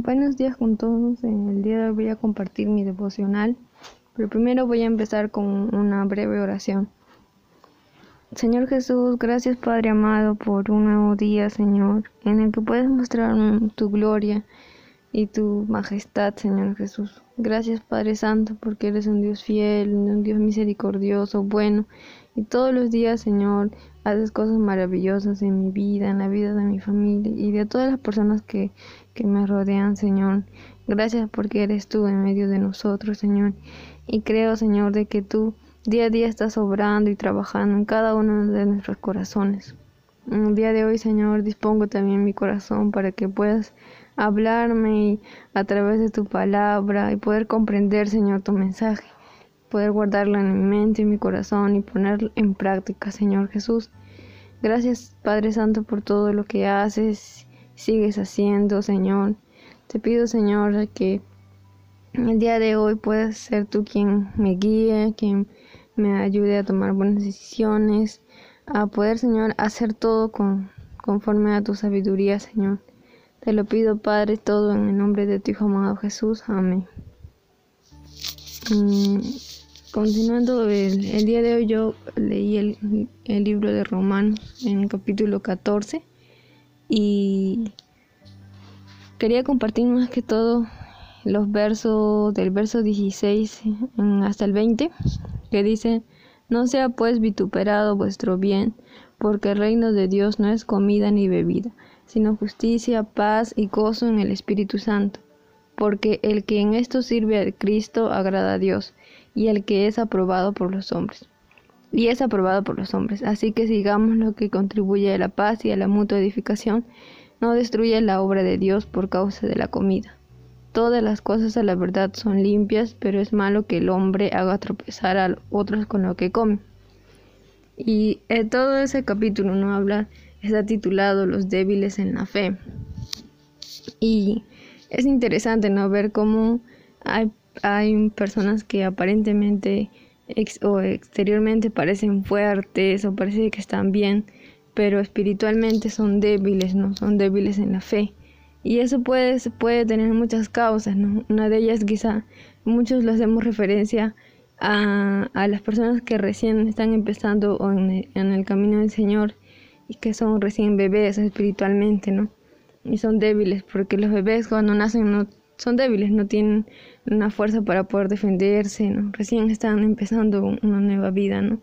Buenos días con todos. El día de hoy voy a compartir mi devocional, pero primero voy a empezar con una breve oración. Señor Jesús, gracias Padre amado por un nuevo día, Señor, en el que puedes mostrar tu gloria y tu majestad, Señor Jesús. Gracias Padre Santo, porque eres un Dios fiel, un Dios misericordioso, bueno, y todos los días, Señor, haces cosas maravillosas en mi vida, en la vida de mi familia y de todas las personas que, que me rodean, Señor. Gracias porque eres tú en medio de nosotros, Señor. Y creo, Señor, de que tú día a día estás obrando y trabajando en cada uno de nuestros corazones. En el día de hoy, Señor, dispongo también mi corazón para que puedas hablarme a través de tu palabra y poder comprender, Señor, tu mensaje poder guardarlo en mi mente y mi corazón y ponerlo en práctica, Señor Jesús. Gracias, Padre Santo, por todo lo que haces, sigues haciendo, Señor. Te pido, Señor, que el día de hoy puedas ser tú quien me guíe, quien me ayude a tomar buenas decisiones, a poder, Señor, hacer todo con, conforme a tu sabiduría, Señor. Te lo pido, Padre, todo en el nombre de tu Hijo amado Jesús. Amén. Mm, Continuando, el, día de hoy yo leí el, libro de Romanos en el capítulo 14 y quería compartir más que todo los versos del verso 16 hasta el 20 que dice, no sea pues vituperado vuestro bien, porque el reino de Dios no es comida ni bebida, sino justicia, paz y gozo en el Espíritu Santo, porque el que en esto sirve a Cristo agrada a Dios y el que es aprobado por los hombres. Y es aprobado por los hombres. Así que sigamos lo que contribuye a la paz y a la mutua edificación. No destruye la obra de Dios por causa de la comida. Todas las cosas a la verdad son limpias, pero es malo que el hombre haga tropezar a otros con lo que come. Y en eh, todo ese capítulo no habla, está titulado Los débiles en la fe. Y es interesante no ver cómo hay hay personas que aparentemente o exteriormente parecen fuertes o parece que están bien, pero espiritualmente son débiles, ¿no? Son débiles en la fe. Y eso puede, puede tener muchas causas, ¿no? Una de ellas quizá muchos lo hacemos referencia a, a las personas que recién están empezando en, en el camino del Señor y que son recién bebés espiritualmente, ¿no? Y son débiles porque los bebés cuando nacen no son débiles, no tienen una fuerza para poder defenderse, ¿no? Recién están empezando una nueva vida, ¿no?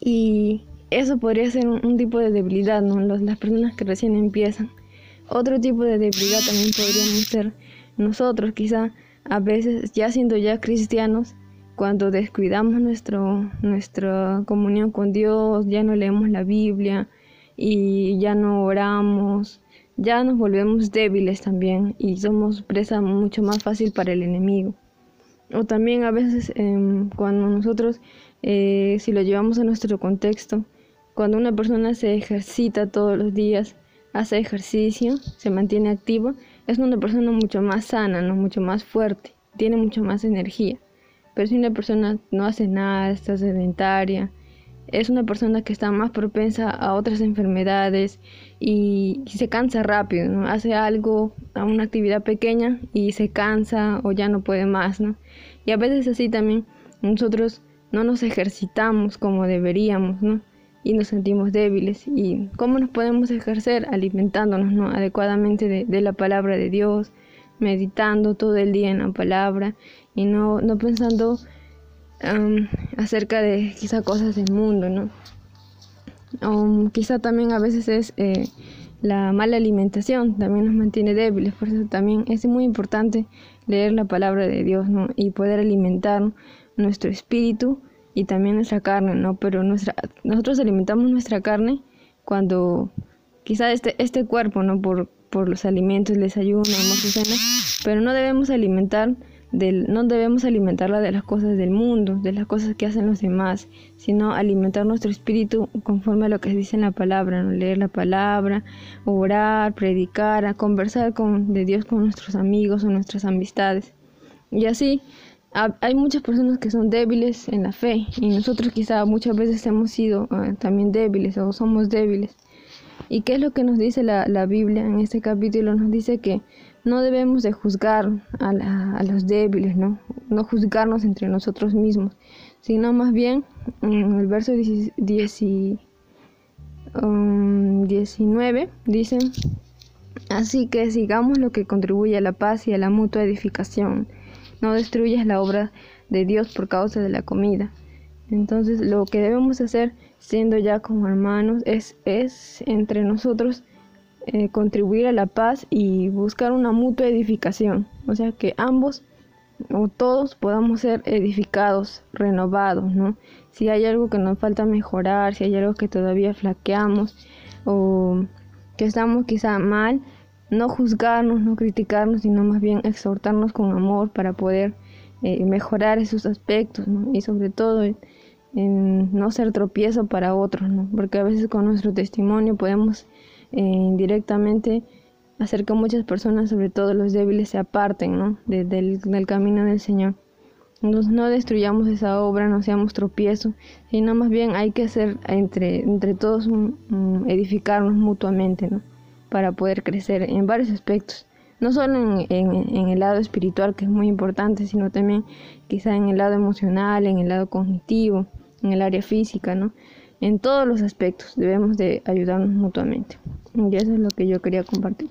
Y eso podría ser un, tipo de debilidad, ¿no? las personas que recién empiezan. Otro tipo de debilidad también podríamos ser nosotros, quizá a veces ya siendo ya cristianos, cuando descuidamos nuestro, nuestra comunión con Dios, ya no leemos la Biblia y ya no oramos, ya nos volvemos débiles también y somos presa mucho más fácil para el enemigo. O también a veces em, cuando nosotros, eh, si lo llevamos a nuestro contexto, cuando una persona se ejercita todos los días, hace ejercicio, se mantiene activo, es una persona mucho más sana, ¿no? mucho más fuerte, tiene mucho más energía. Pero si una persona no hace nada, está sedentaria, es una persona que está más propensa a otras enfermedades y, se cansa rápido, ¿no? Hace algo, a una actividad pequeña y se cansa o ya no puede más, ¿no? Y a veces así también nosotros no nos ejercitamos como deberíamos, ¿no? Y nos sentimos débiles. ¿Y cómo nos podemos ejercer? Alimentándonos, ¿no? Adecuadamente de, de la palabra de Dios, meditando todo el día en la palabra y no, no pensando acerca de quizá cosas del mundo, ¿no? O quizá también a veces es eh, la mala alimentación, también nos mantiene débiles, por eso también es muy importante leer la palabra de Dios, ¿no? Y poder alimentar nuestro espíritu y también nuestra carne, ¿no? Pero nuestra, nosotros alimentamos nuestra carne cuando quizá este, este cuerpo, ¿no? Por, por los alimentos, el desayuno, cena, pero no debemos alimentar no debemos alimentarla de las cosas del mundo, de las cosas que hacen los demás, sino alimentar nuestro espíritu conforme a lo que dice en la palabra, leer la palabra, orar, predicar, conversar con, de Dios con nuestros amigos o nuestras amistades. Y así hay muchas personas que son débiles en la fe y nosotros quizá muchas veces hemos sido ah, también débiles o somos débiles. ¿Y qué es lo que nos dice la, la Biblia en este capítulo? Nos dice que no debemos de juzgar a, los débiles, ¿no? No juzgarnos entre nosotros mismos, sino más bien en el verso 19 um, dicen, así que sigamos lo que contribuye a la paz y a la mutua edificación. No destruyas la obra de Dios por causa de la comida. Entonces lo que debemos hacer siendo ya como hermanos es, es entre nosotros eh, contribuir a la paz y buscar una mutua edificación. O sea, que ambos o todos podamos ser edificados, renovados, ¿no? Si hay algo que nos falta mejorar, si hay algo que todavía flaqueamos o que estamos quizá mal, no juzgarnos, no criticarnos, sino más bien exhortarnos con amor para poder eh, mejorar esos aspectos, ¿no? Y sobre todo en no ser tropiezo para otros, ¿no? Porque a veces con nuestro testimonio podemos eh, indirectamente hacer que muchas personas, sobre todo los débiles, se aparten ¿no? del, camino del Señor. Entonces no destruyamos esa obra, no seamos tropiezo, sino más bien hay que hacer entre, entre todos edificarnos mutuamente, ¿no? Para poder crecer en varios aspectos. No solo en, en, el lado espiritual, que es muy importante, sino también quizá en el lado emocional, en el lado cognitivo, en el área física, ¿no? En todos los aspectos debemos de ayudarnos mutuamente. Y eso es lo que yo quería compartir.